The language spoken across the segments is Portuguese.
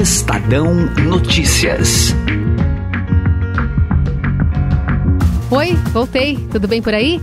Estadão Notícias. Oi, voltei. Tudo bem por aí?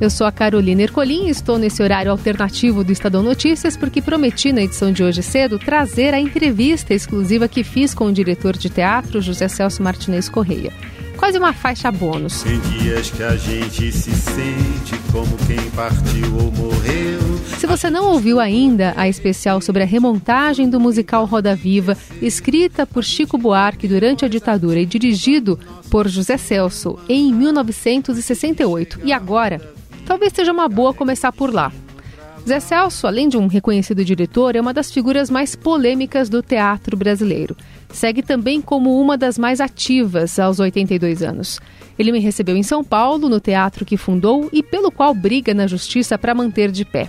Eu sou a Carolina Ercolim e estou nesse horário alternativo do Estadão Notícias porque prometi na edição de hoje cedo trazer a entrevista exclusiva que fiz com o diretor de teatro José Celso Martinez Correia. Quase uma faixa bônus. Tem dias que a gente se sente como quem partiu ou morreu. Se você não ouviu ainda a especial sobre a remontagem do musical Roda Viva, escrita por Chico Buarque durante a ditadura e dirigido por José Celso em 1968, e agora talvez seja uma boa começar por lá. Zé Celso, além de um reconhecido diretor, é uma das figuras mais polêmicas do teatro brasileiro. Segue também como uma das mais ativas aos 82 anos. Ele me recebeu em São Paulo, no teatro que fundou e pelo qual briga na justiça para manter de pé.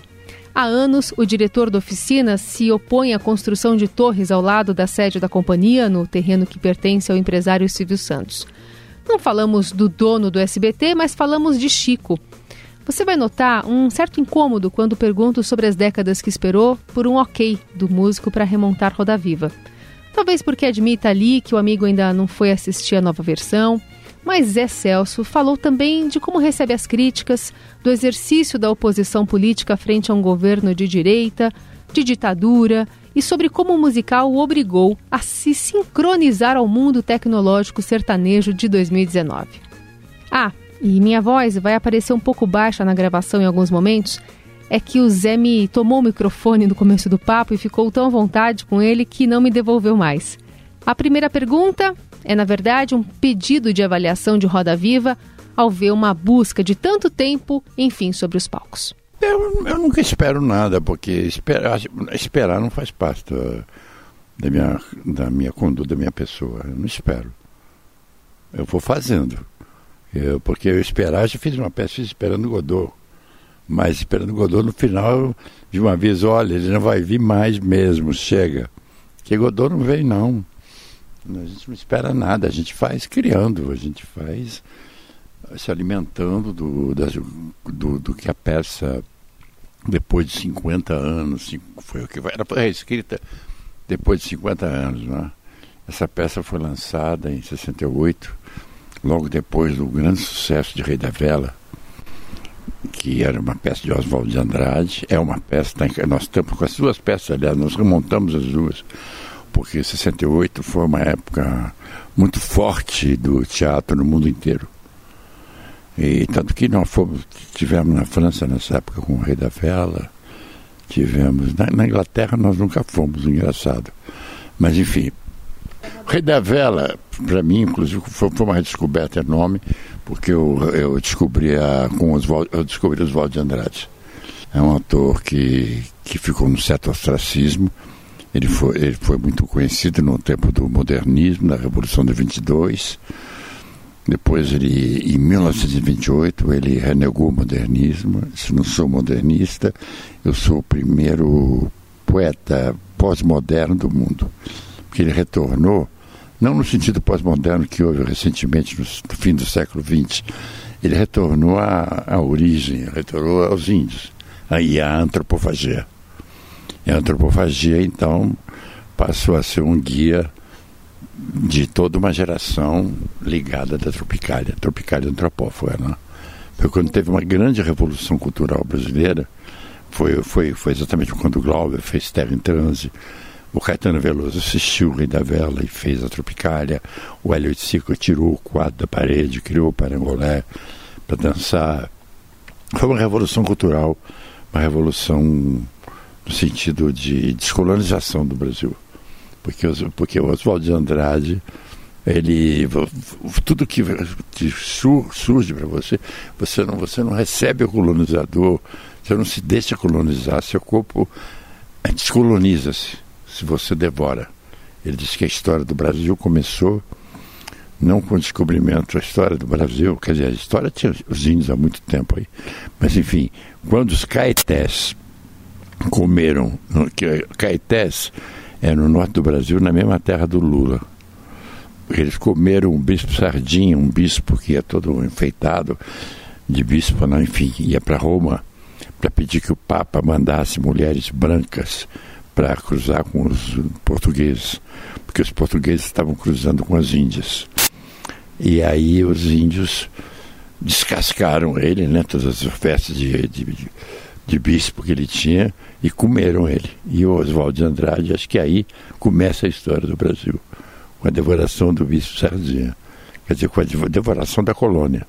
Há anos, o diretor da oficina se opõe à construção de torres ao lado da sede da companhia, no terreno que pertence ao empresário Silvio Santos. Não falamos do dono do SBT, mas falamos de Chico, você vai notar um certo incômodo quando pergunto sobre as décadas que esperou por um ok do músico para remontar Roda Viva. Talvez porque admita ali que o amigo ainda não foi assistir a nova versão, mas Zé Celso falou também de como recebe as críticas, do exercício da oposição política frente a um governo de direita, de ditadura e sobre como o musical o obrigou a se sincronizar ao mundo tecnológico sertanejo de 2019. Ah, e minha voz vai aparecer um pouco baixa na gravação em alguns momentos, é que o Zé me tomou o microfone no começo do papo e ficou tão à vontade com ele que não me devolveu mais. A primeira pergunta é, na verdade, um pedido de avaliação de Roda Viva ao ver uma busca de tanto tempo, enfim, sobre os palcos. Eu, eu nunca espero nada, porque esperar, esperar não faz parte da, da, minha, da minha conduta, da minha pessoa. Eu não espero. Eu vou fazendo. Eu, porque eu esperava, já fiz uma peça esperando Godot. Mas esperando Godot no final, de uma vez, olha, ele não vai vir mais mesmo, chega. Que Godot não vem não. A gente não espera nada, a gente faz criando, a gente faz se alimentando do, das, do, do, que a peça, depois de 50 anos, foi o que era escrita depois de 50 anos. Né? Essa peça foi lançada em 68 logo depois do grande sucesso de Rei da Vela, que era uma peça de Oswald de Andrade, é uma peça, tá nós estamos com as duas peças, aliás, nós remontamos as duas, porque 68 foi uma época muito forte do teatro no mundo inteiro. E tanto que nós fomos, tivemos na França nessa época com o Rei da Vela, tivemos. Na, na Inglaterra nós nunca fomos, engraçado. Mas enfim, o Rei da Vela, para mim, inclusive, foi, foi, uma descoberta enorme, porque eu, eu descobri a, com Oswald, eu descobri Oswald de Andrade. É um autor que, que ficou num certo ostracismo. Ele foi, ele foi muito conhecido no tempo do modernismo, na Revolução de 22. Depois, ele, em 1928, ele renegou o modernismo. Se não sou modernista, eu sou o primeiro poeta pós-moderno do mundo que ele retornou, não no sentido pós-moderno que houve recentemente, no fim do século XX, ele retornou à, à origem, retornou aos índios, aí a antropofagia. E a antropofagia, então, passou a ser um guia de toda uma geração ligada da Tropicália, Tropicália antropófaga. Né? Foi quando teve uma grande revolução cultural brasileira, foi, foi, foi exatamente quando o Glauber fez Terra em Transe, o Caetano Veloso assistiu o Rei da Vela e fez a Tropicália. O Hélio de Sico tirou o quadro da parede, criou o Parangolé para dançar. Foi uma revolução cultural, uma revolução no sentido de descolonização do Brasil. Porque, porque o Oswaldo de Andrade, ele tudo que surge para você, você não, você não recebe o colonizador, você não se deixa colonizar, seu corpo descoloniza-se se você devora. Ele diz que a história do Brasil começou não com o descobrimento, a história do Brasil, quer dizer, a história tinha os índios há muito tempo aí, mas enfim, quando os caetés comeram, que caetés é no norte do Brasil, na mesma terra do Lula, eles comeram um bispo sardinha, um bispo que é todo enfeitado de bispo, não, enfim, ia para Roma para pedir que o Papa mandasse mulheres brancas para cruzar com os portugueses, porque os portugueses estavam cruzando com as índias. E aí os índios descascaram ele, né, todas as festas de, de, de bispo que ele tinha, e comeram ele. E o Oswaldo de Andrade, acho que aí começa a história do Brasil, com a devoração do bispo Sardinha, quer dizer, com a devoração da colônia.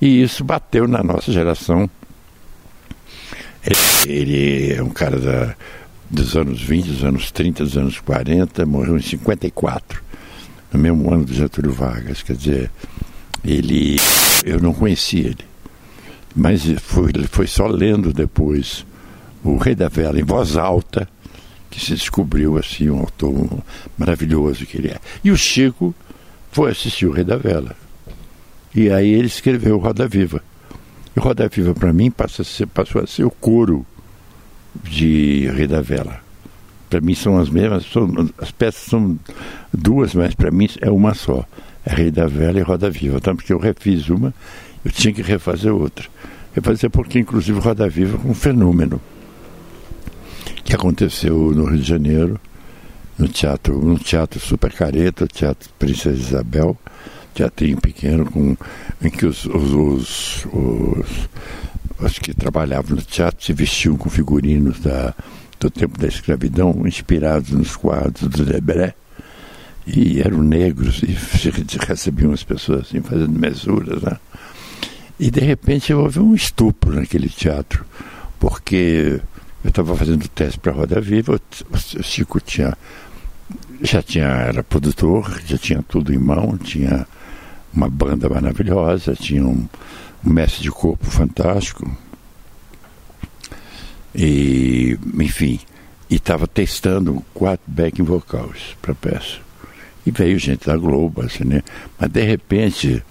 E isso bateu na nossa geração. Ele é um cara da, dos anos 20, dos anos 30, dos anos 40, morreu em 54, no mesmo ano do Getúlio Vargas. Quer dizer, ele. Eu não conhecia ele. Mas foi, foi só lendo depois o Rei da Vela em voz alta que se descobriu assim um autor maravilhoso que ele é. E o Chico foi assistir o Rei da Vela. E aí ele escreveu Roda Viva. E Roda Viva para mim passa a ser, passou a ser o coro de Rei da Vela. Para mim são as mesmas, são, as peças são duas, mas para mim é uma só. É Rei da Vela e Roda Viva. Tanto que eu refiz uma, eu tinha que refazer outra. Refazer porque, inclusive, Roda Viva é um fenômeno que aconteceu no Rio de Janeiro, no teatro, no teatro Super Careta, o Teatro Princesa Isabel, teatrinho pequeno, com, em que os, os, os, os, os que trabalhavam no teatro se vestiam com figurinos da, do tempo da escravidão, inspirados nos quadros do Debré, e eram negros e recebiam as pessoas assim, fazendo mesuras. Né? E de repente houve um estupro naquele teatro, porque eu estava fazendo teste para Roda Viva, o Chico tinha, já tinha, era produtor, já tinha tudo em mão, tinha uma banda maravilhosa, tinha um, um mestre de corpo fantástico. E, enfim, e estava testando quatro backing vocals para peça. E veio gente da Globo, assim, né? Mas de repente,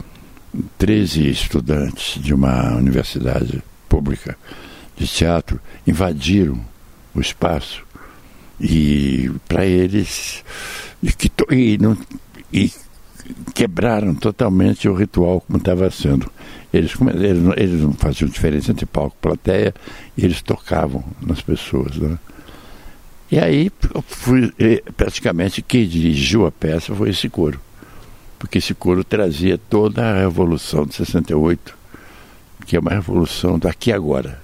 13 estudantes de uma universidade pública de teatro invadiram o espaço e para eles e, que, e, não, e quebraram totalmente o ritual como estava sendo. Eles, eles, eles não faziam diferença entre palco e plateia eles tocavam nas pessoas. Né? E aí, fui, praticamente, quem dirigiu a peça foi esse coro. Porque esse coro trazia toda a revolução de 68, que é uma revolução daqui agora.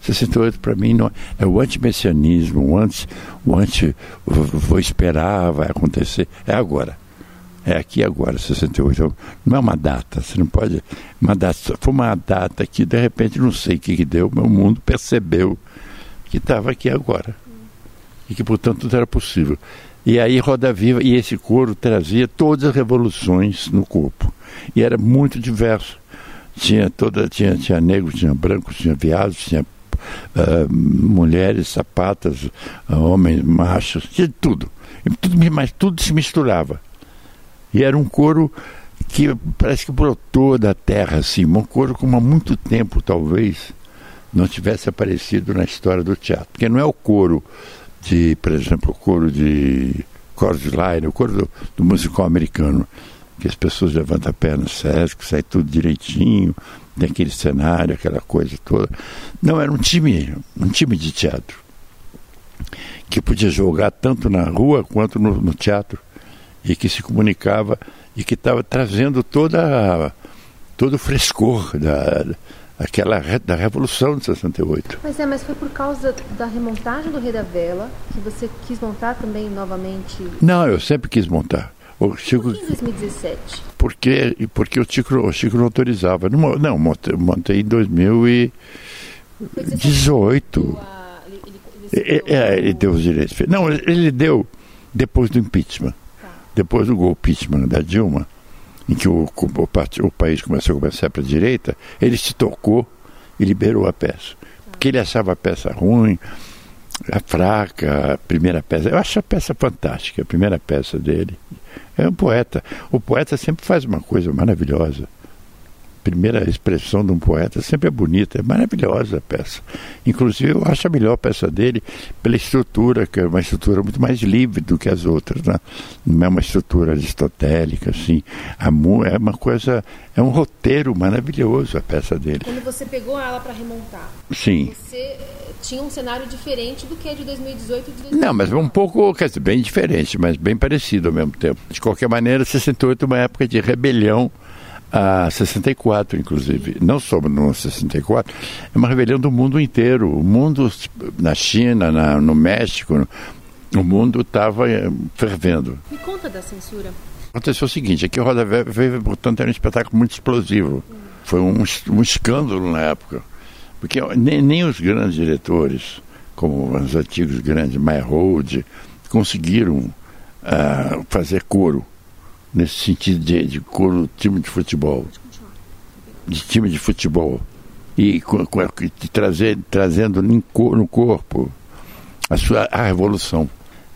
68 para mim não, é o antimessianismo, o anti, o anti, vou esperar, vai acontecer, é agora. É aqui agora, 68. Não é uma data, você não pode. Uma data, foi uma data que de repente não sei o que, que deu, meu mundo percebeu que estava aqui agora. E que, portanto, tudo era possível. E aí Roda Viva, e esse coro trazia todas as revoluções no corpo. E era muito diverso. Tinha toda tinha tinha negros tinha brancos tinha viados tinha uh, mulheres sapatas uh, homens machos tinha tudo. Tudo mas tudo se misturava. E era um coro que parece que brotou da terra assim um coro como há muito tempo talvez não tivesse aparecido na história do teatro. Porque não é o coro de por exemplo o coro de Cordline, o coro do, do musical americano que as pessoas levantam a perna no que sai tudo direitinho, tem aquele cenário, aquela coisa toda. Não, era um time, um time de teatro, que podia jogar tanto na rua quanto no, no teatro, e que se comunicava e que estava trazendo toda todo o frescor da, aquela da Revolução de 68. Mas é, mas foi por causa da remontagem do Rei da Vela que você quis montar também novamente? Não, eu sempre quis montar. O Chico, Por que em 2017? Porque, porque o Chico, o Chico não autorizava. Não, não montei em 2018. Ele, é, ele deu os direitos. Não, ele deu depois do impeachment. Tá. Depois do impeachment da Dilma, em que o, o, o país começou a começar para a direita, ele se tocou e liberou a peça. Porque ele achava a peça ruim, a fraca, a primeira peça. Eu acho a peça fantástica, a primeira peça dele. É um poeta. O poeta sempre faz uma coisa maravilhosa. Primeira expressão de um poeta sempre é bonita, é maravilhosa a peça. Inclusive, eu acho a melhor peça dele pela estrutura, que é uma estrutura muito mais livre do que as outras. Né? Não é uma estrutura aristotélica, assim. é uma coisa, é um roteiro maravilhoso a peça dele. Quando você pegou ela para remontar, Sim. você tinha um cenário diferente do que é de 2018 e de 2019. Não, mas um pouco, quer dizer, bem diferente, mas bem parecido ao mesmo tempo. De qualquer maneira, 68 é uma época de rebelião a 64, inclusive. Não só no 64, é uma rebelião do mundo inteiro. O mundo, na China, na, no México, o mundo estava eh, fervendo. Me conta da censura. Aconteceu o seguinte, aqui o Roda Viva, portanto, era um espetáculo muito explosivo. Foi um, um escândalo na época. Porque nem, nem os grandes diretores, como os antigos grandes, Meyerhold, conseguiram uh, fazer coro, nesse sentido de, de coro time de futebol. De time de futebol. E com, com, trazer, trazendo no corpo a, sua, a revolução.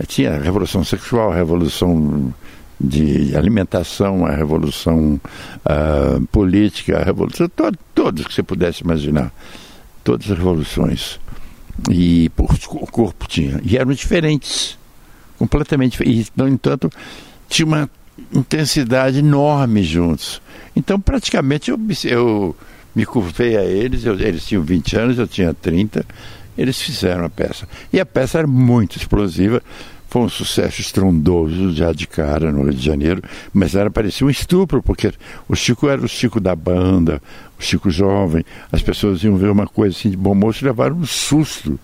Tinha a revolução sexual, a revolução de alimentação, a revolução uh, política, a revolução, to, todos que você pudesse imaginar todas as revoluções. E por, o corpo tinha. E eram diferentes. Completamente diferentes. No entanto, tinha uma intensidade enorme juntos. Então, praticamente, eu, eu me curvei a eles. Eu, eles tinham 20 anos, eu tinha 30. Eles fizeram a peça. E a peça era muito explosiva. Foi um sucesso estrondoso já de cara no Rio de Janeiro, mas era parecia um estupro, porque o Chico era o Chico da banda, o Chico jovem. As pessoas iam ver uma coisa assim de bom moço e levaram um susto,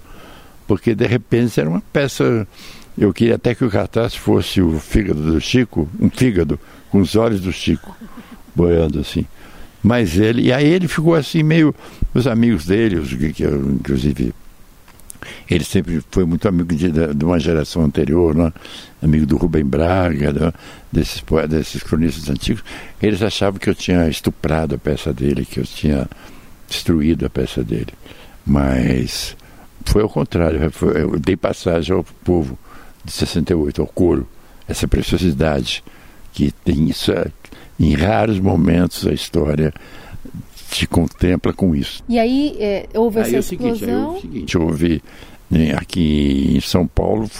porque de repente era uma peça. Eu queria até que o cartaz fosse o fígado do Chico, um fígado com os olhos do Chico, boiando assim. Mas ele, e aí ele ficou assim meio. Os amigos dele, os que inclusive ele sempre foi muito amigo de, de uma geração anterior, né? amigo do Rubem Braga, né? desses, desses cronistas antigos. Eles achavam que eu tinha estuprado a peça dele, que eu tinha destruído a peça dele. Mas foi ao contrário, eu dei passagem ao povo de 68, ao coro, essa preciosidade que tem isso, em raros momentos a história te contempla com isso. E aí é, houve aí essa é explosão? Seguinte, aí é o seguinte, houve né, aqui em São Paulo,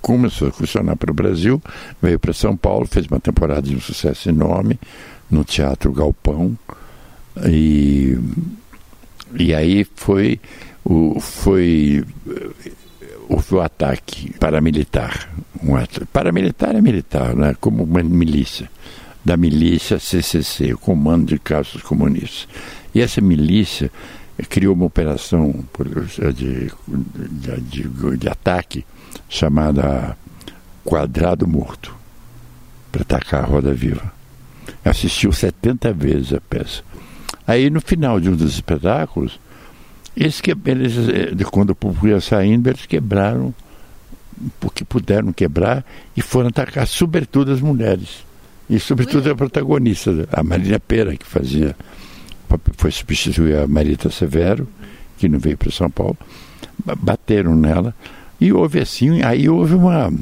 começou a funcionar para o Brasil, veio para São Paulo, fez uma temporada de um sucesso enorme no Teatro Galpão e, e aí foi o, foi o, o ataque paramilitar. Um paramilitar é militar, né? como uma milícia da milícia CCC, o Comando de Caças Comunistas. E essa milícia criou uma operação de, de, de, de ataque chamada Quadrado Morto, para atacar a Roda Viva. Assistiu 70 vezes a peça. Aí, no final de um dos espetáculos, eles, eles eh, quando o público ia saindo, eles quebraram, porque puderam quebrar, e foram atacar, sobretudo, as mulheres. E, sobretudo, a protagonista, a Marina Pera, que fazia, foi substituir a Marita Severo, que não veio para São Paulo. Bateram nela. E houve assim, aí houve uma.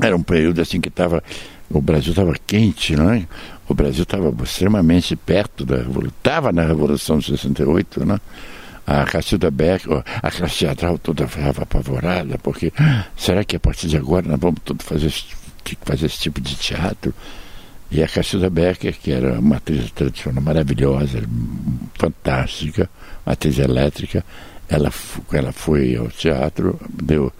Era um período assim que estava. O Brasil estava quente, né? O Brasil estava extremamente perto da Revolução. Estava na Revolução de 68, né? A Cacilda Beck, a classe teatral toda ficava apavorada, porque ah, será que a partir de agora nós vamos todos fazer, fazer esse tipo de teatro? E a Cacilda Becker, que era uma atriz tradicional maravilhosa, fantástica, atriz elétrica, ela, ela foi ao teatro, deu.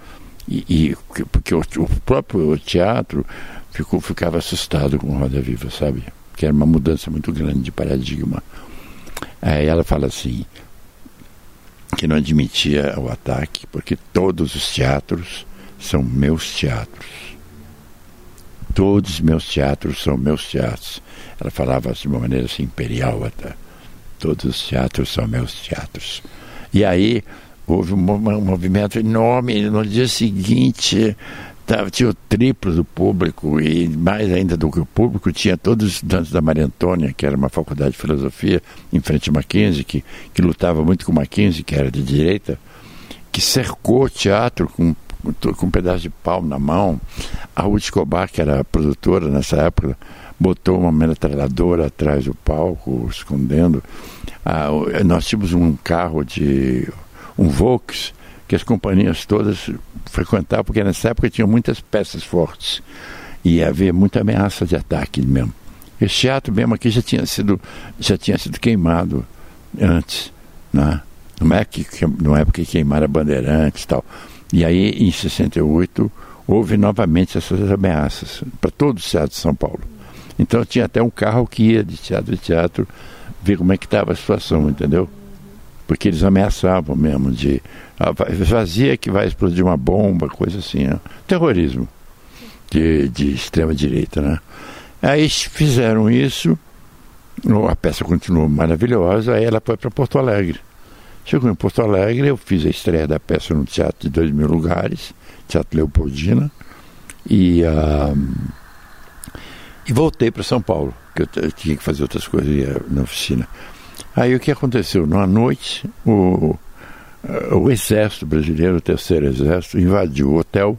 E, e porque o, o, próprio teatro ficou, ficava assustado com Roda Viva, sabe? Que era uma mudança muito grande de paradigma. Aí ela fala assim, que não admitia o ataque, porque todos os teatros são meus teatros Todos os meus teatros são meus teatros. Ela falava de uma maneira assim, imperial até. Todos os teatros são meus teatros. E aí houve um, um movimento enorme. No dia seguinte, tava, tinha o triplo do público, e mais ainda do que o público, tinha todos os estudantes da Maria Antônia, que era uma faculdade de filosofia, em frente a Mackenzie, que, que lutava muito com Mackenzie, que era de direita, que cercou o teatro com com um pedaço de pau na mão. A Ruth Escobar, que era produtora nessa época, botou uma metralhadora atrás do palco, escondendo. Ah, nós tínhamos um carro de um Volks que as companhias todas frequentavam, porque nessa época tinha muitas peças fortes e havia muita ameaça de ataque mesmo. Esse teatro mesmo aqui já tinha sido, já tinha sido queimado antes, né? Não é que não é porque queimaram a Bandeirantes e tal. E aí, em 68, houve novamente essas ameaças para todo o teatro de São Paulo. Então tinha até um carro que ia de teatro em teatro ver como é que estava a situação, entendeu? Porque eles ameaçavam mesmo de ah, vazia que vai explodir uma bomba, coisa assim, né? terrorismo de, de extrema direita, né? Aí fizeram isso, a peça continuou maravilhosa, aí ela foi para Porto Alegre. Chegou em Porto Alegre, eu fiz a estreia da peça no Teatro de Dois Mil Lugares, Teatro Leopoldina, e, uh, e voltei para São Paulo, que eu, eu, tinha que fazer outras coisas na oficina. Aí o que aconteceu? Numa noite, o, o exército brasileiro, o terceiro exército, invadiu o hotel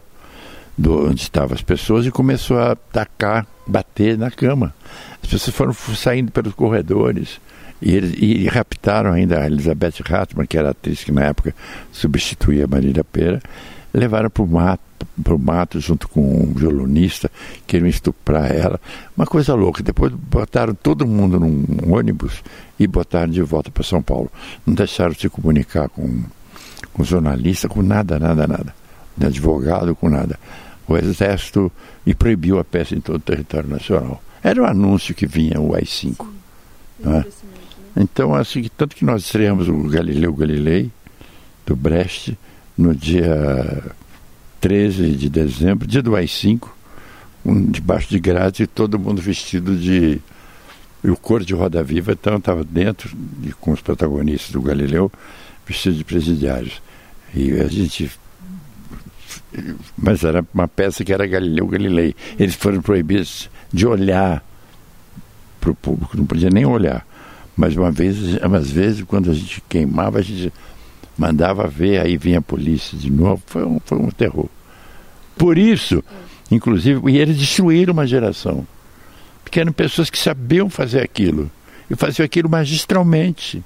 do, onde estavam as pessoas e começou a atacar, bater na cama. As pessoas foram saindo pelos corredores e, eles, e raptaram ainda a Elizabeth Hartmann, que era a atriz que na época substituía a Marília Pera, levaram para o mato, pro mato junto com um violonista, queriam estuprar ela. Uma coisa louca. Depois botaram todo mundo num ônibus e botaram de volta para São Paulo. Não deixaram se comunicar com, com jornalista, com nada, nada, nada. De advogado, com nada. O exército e proibiu a peça em todo o território nacional. Era o um anúncio que vinha o AI-5. Né? Então, assim, tanto que nós estreamos o Galileu Galilei, do Brecht, no dia 13 de dezembro, dia do AI-5, um, debaixo de grade, e todo mundo vestido de. O cor de Roda Viva, então, estava dentro, e com os protagonistas do Galileu, vestidos de presidiários. E a gente. Mas era uma peça que era Galileu Galilei. Eles foram proibidos de olhar para o público, não podia nem olhar. Mas uma vez, umas vezes, quando a gente queimava, a gente mandava ver, aí vinha a polícia de novo. Foi um, foi um terror. Por isso, inclusive, e eles destruíram uma geração. Porque eram pessoas que sabiam fazer aquilo. E faziam aquilo magistralmente.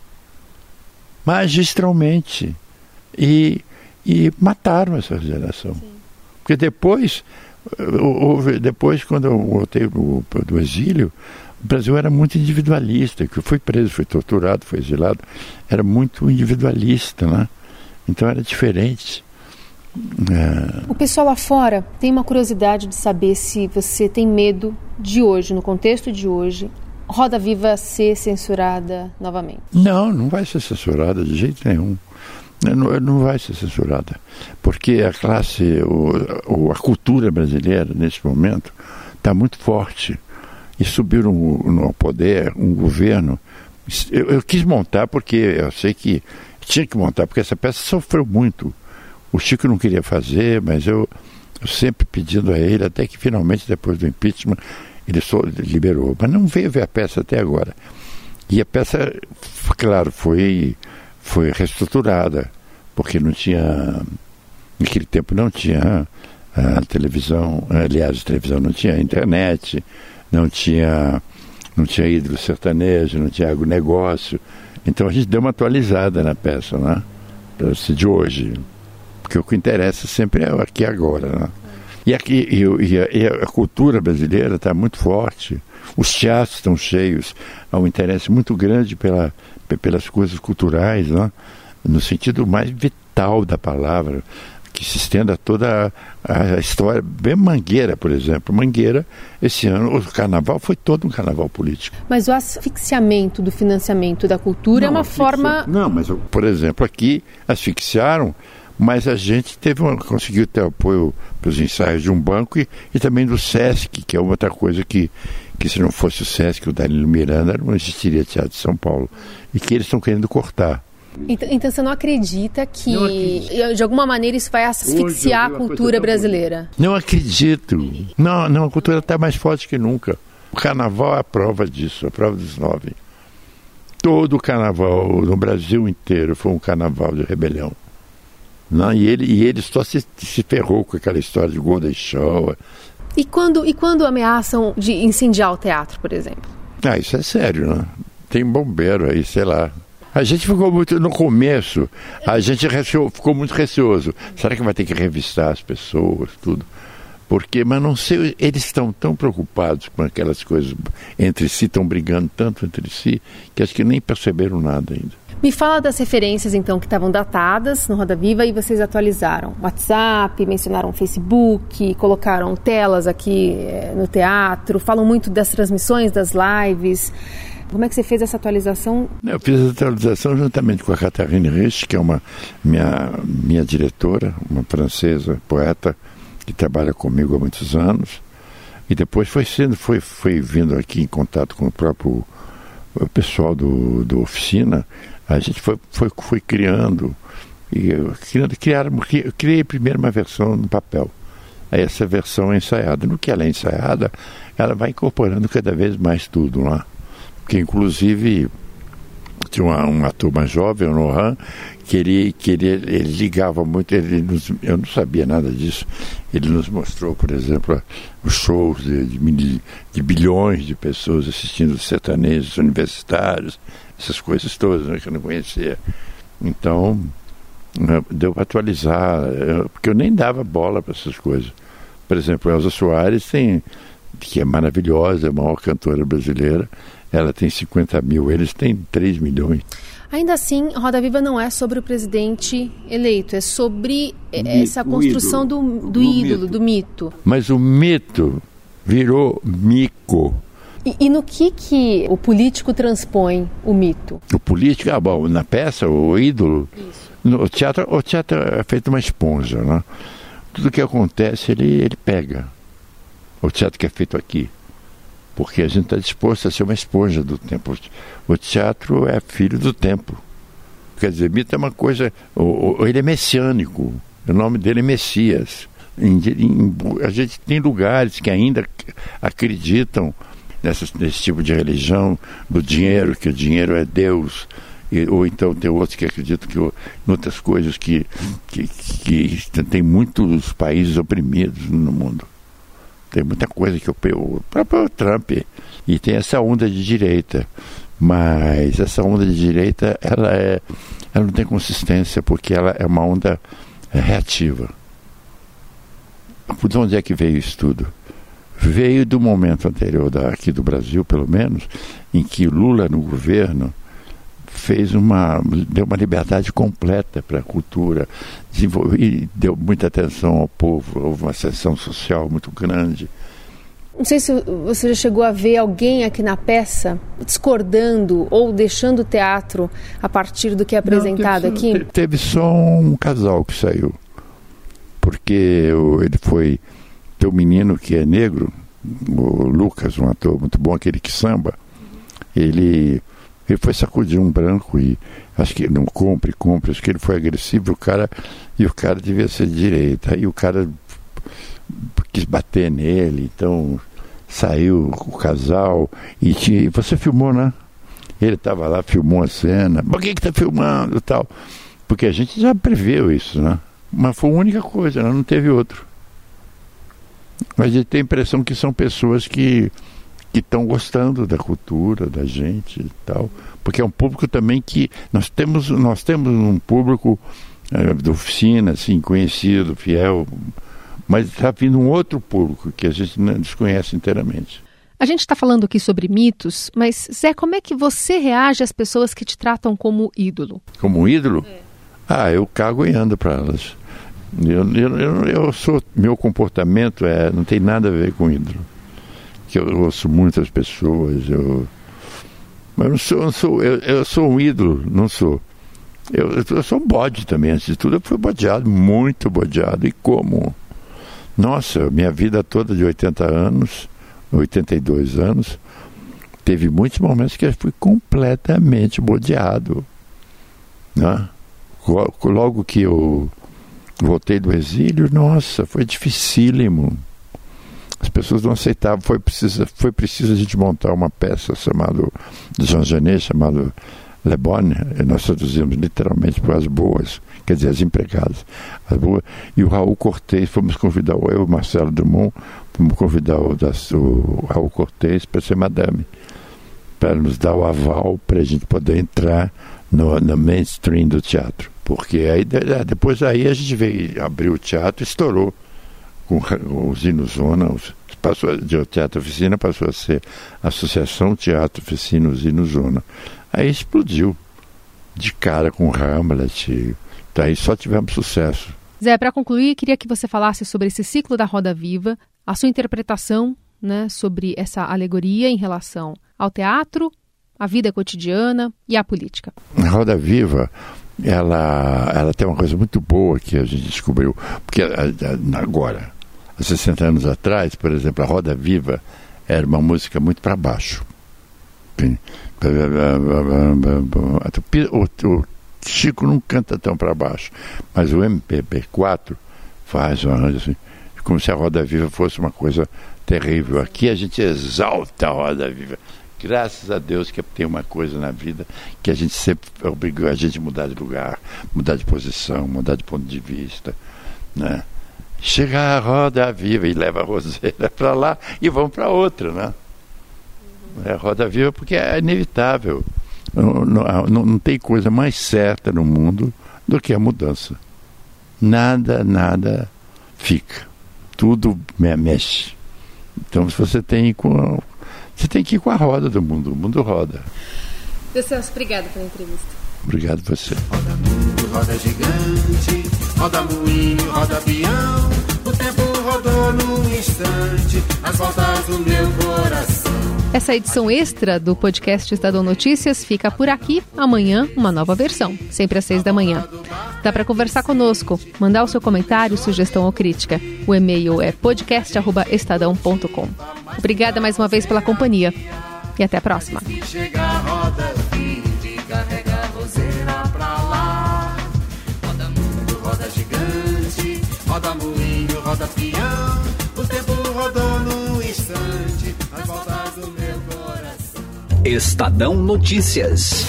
Magistralmente. E, e mataram essa geração. Sim. Porque depois, depois, quando eu voltei do, do exílio, o Brasil era muito individualista, que foi preso, foi torturado, foi exilado, era muito individualista, né? Então era diferente. É... O pessoal lá fora tem uma curiosidade de saber se você tem medo de hoje, no contexto de hoje, Roda Viva ser censurada novamente. Não, não vai ser censurada de jeito nenhum. Não, não vai ser censurada. Porque a classe, a cultura brasileira, nesse momento, está muito forte e subiram no poder um governo. Eu, eu, quis montar porque eu sei que tinha que montar, porque essa peça sofreu muito. O Chico não queria fazer, mas eu, eu sempre pedindo a ele, até que finalmente, depois do impeachment, ele só liberou. Mas não veio ver a peça até agora. E a peça, claro, foi, foi reestruturada, porque não tinha. Naquele tempo não tinha a televisão, aliás, a televisão não tinha internet, não tinha, não tinha ídolo sertanejo, não tinha negócio. Então a gente deu uma atualizada na peça, né? De hoje. Porque o que interessa sempre é aqui agora, né? E, aqui, e, e, a, e a cultura brasileira está muito forte, os teatros estão cheios, há um interesse muito grande pela, pelas coisas culturais, né? no sentido mais vital da palavra que se estenda toda a, a, história. Bem Mangueira, por exemplo. Mangueira, esse ano, o carnaval foi todo um carnaval político. Mas o asfixiamento do financiamento da cultura é não, é uma forma. Não, mas, por exemplo, aqui asfixiaram, mas a gente teve conseguiu ter apoio para os ensaios de um banco e, e também do SESC, que é outra coisa que, que se não fosse o SESC, o Danilo Miranda, não existiria Teatro de São Paulo. E que eles estão querendo cortar. Então, então, você não acredita que, não de alguma maneira, isso vai asfixiar a cultura brasileira? Não acredito. Não, não a cultura está mais forte que nunca. O carnaval é a prova disso, a prova dos nove. Todo o carnaval no Brasil inteiro foi um carnaval de rebelião. Não, e, ele, e ele só se, se ferrou com aquela história de Golden Shower. E quando, e quando ameaçam de incendiar o teatro, por exemplo? Ah, isso é sério, né? Tem bombeiro aí, sei lá. A gente ficou muito, no começo, a gente receou, ficou muito receoso. Será que vai ter que revistar as pessoas, tudo? Porque, mas não sei, eles estão tão preocupados com aquelas coisas entre si, estão brigando tanto entre si, que acho que nem perceberam nada ainda. Me fala das referências, então, que estavam datadas no Roda Viva e vocês atualizaram. WhatsApp, mencionaram Facebook, colocaram telas aqui eh, no teatro, falam muito das transmissões, das lives. Como é que você fez essa atualização? Eu fiz essa atualização juntamente com a Catherine Rich, que é uma minha, minha diretora, uma francesa, poeta, que trabalha comigo há muitos anos. E depois foi sendo, foi, foi vindo aqui em contato com o próprio pessoal do, do oficina a gente foi, foi, foi criando, e criando, criaram, eu criei primeiro uma versão no papel. Aí essa versão é ensaiada. No que ela é ensaiada, ela vai incorporando cada vez mais tudo lá. Porque inclusive tinha uma, um ator mais jovem, o Nohan, que ele, que ele, ele ligava muito, ele nos, eu não sabia nada disso. Ele nos mostrou, por exemplo, os shows de, de, de bilhões de pessoas assistindo sertanejos universitários, essas coisas todas né, que eu não conhecia. Então, né, deu para atualizar, porque eu nem dava bola para essas coisas. Por exemplo, Elza Soares tem, que é maravilhosa, é a maior cantora brasileira, ela tem 50 mil, eles têm 3 milhões. Ainda assim, Roda Viva não é sobre o presidente eleito, é sobre essa construção ídolo, do, do ídolo, mito. do mito. Mas o mito virou mico. E, e, no que, que o político transpõe o mito? O político, ah, bom, na peça, o ídolo. Isso. No teatro, o teatro é feito uma esponja, né? Tudo que acontece, ele, ele pega. O teatro que é feito aqui. Porque a gente está disposto a ser uma esponja do tempo. O teatro é filho do tempo. Quer dizer, mito é uma coisa. Ele é messiânico. O nome dele é Messias. a gente tem lugares que ainda acreditam nessa, nesse tipo de religião, do dinheiro, que o dinheiro é Deus, e, ou então tem outros que acreditam que em outras coisas que, que, que tem muitos países oprimidos no mundo. Tem muita coisa que o, o próprio Trump e tem essa onda de direita, mas essa onda de direita ela é ela não tem consistência porque ela é uma onda reativa. De onde é que veio isso tudo? veio do momento anterior da, aqui do Brasil, pelo menos, em que Lula no governo fez uma deu uma liberdade completa para a cultura, e deu muita atenção ao povo, houve uma sessão social muito grande. Não sei se você já chegou a ver alguém aqui na peça discordando ou deixando o teatro a partir do que é apresentado Não, teve, aqui. Teve só um casal que saiu, porque ele foi teu menino que é negro, o Lucas, um ator muito bom, aquele que samba, ele, ele foi sacudir um branco e acho que não compre, compre, acho que ele foi agressivo, o cara, e o cara devia ser de direita. Aí o cara quis bater nele, então saiu o casal e tinha, você filmou, né? Ele estava lá, filmou a cena. Por que está filmando tal? Porque a gente já preveu isso, né? Mas foi a única coisa, né? não teve outro. Mas a gente tem a impressão que são pessoas que que estão gostando da cultura da gente e tal, porque é um público também que nós temos nós temos um público é, de oficina assim conhecido, fiel, mas está vindo um outro público que a gente não desconhece inteiramente. A gente está falando aqui sobre mitos, mas Zé, como é que você reage às pessoas que te tratam como ídolo? Como ídolo? É. Ah, eu cago e ando para elas. Eu, eu, eu, eu, sou, meu comportamento é, não tem nada a ver com ídolo. Que eu ouço muitas pessoas, eu, mas não sou, não sou eu, eu sou um ídolo, não sou. Eu, eu sou um bode também, antes de tudo eu fui bodeado, muito bodeado. E como? Nossa, minha vida toda de 80 anos, 82 anos, teve muitos momentos que eu fui completamente bodeado. Né? Logo que eu voltei do exílio, nossa, foi dificílimo. As pessoas não aceitavam, foi preciso, foi preciso a gente montar uma peça chamada Jean Genet, chamada Le Bonne, nós traduzimos literalmente para as boas, quer dizer, as empregadas. As boas, e o Raul Cortez, fomos convidar, eu e Marcelo Drummond, fomos convidar o, o Raul Cortez para ser madame, para nos dar o aval para a gente poder entrar no, no mainstream do teatro. Porque aí, depois aí a gente veio abrir o teatro, estourou com os Zona, passou de Teatro Oficina passou a ser Associação Teatro Oficina Usino Zona. Aí explodiu de cara com Hamlet. Daí só tivemos sucesso. Zé, para concluir, queria que você falasse sobre esse ciclo da Roda Viva, a sua interpretação né, sobre essa alegoria em relação ao teatro, à vida cotidiana e à política. A Roda Viva ela, ela tem uma coisa muito boa que a gente descobriu, porque agora, há 60 anos atrás, por exemplo, a Roda Viva era uma música muito para baixo. O, o Chico não canta tão para baixo, mas o MPB4 faz um arranjo assim, como se a Roda Viva fosse uma coisa terrível. Aqui a gente exalta a Roda Viva. Graças a Deus que tem uma coisa na vida que a gente sempre obrigou a gente a mudar de lugar, mudar de posição, mudar de ponto de vista, né? Chega a roda viva e leva a roseira para lá e vão para outra, né? É roda viva porque é inevitável. Não, não, não, tem coisa mais certa no mundo do que a mudança. Nada, nada fica. Tudo mexe. Então, se você tem com você tem que ir com a roda do mundo. O mundo roda. Deus, obrigado pela entrevista. Obrigado você. Roda gigante, roda moinho, roda peão. O tempo rodou num instante, as voltas do meu coração. Essa edição extra do podcast Estadão Notícias fica por aqui. Amanhã, uma nova versão, sempre às seis da manhã. Dá para conversar conosco, mandar o seu comentário, sugestão ou crítica. O e-mail é podcast.estadão.com. Obrigada mais uma vez pela companhia e até a próxima. Roda moinho, roda peão, o tempo rodou num instante, as voltas do meu coração. Estadão Notícias.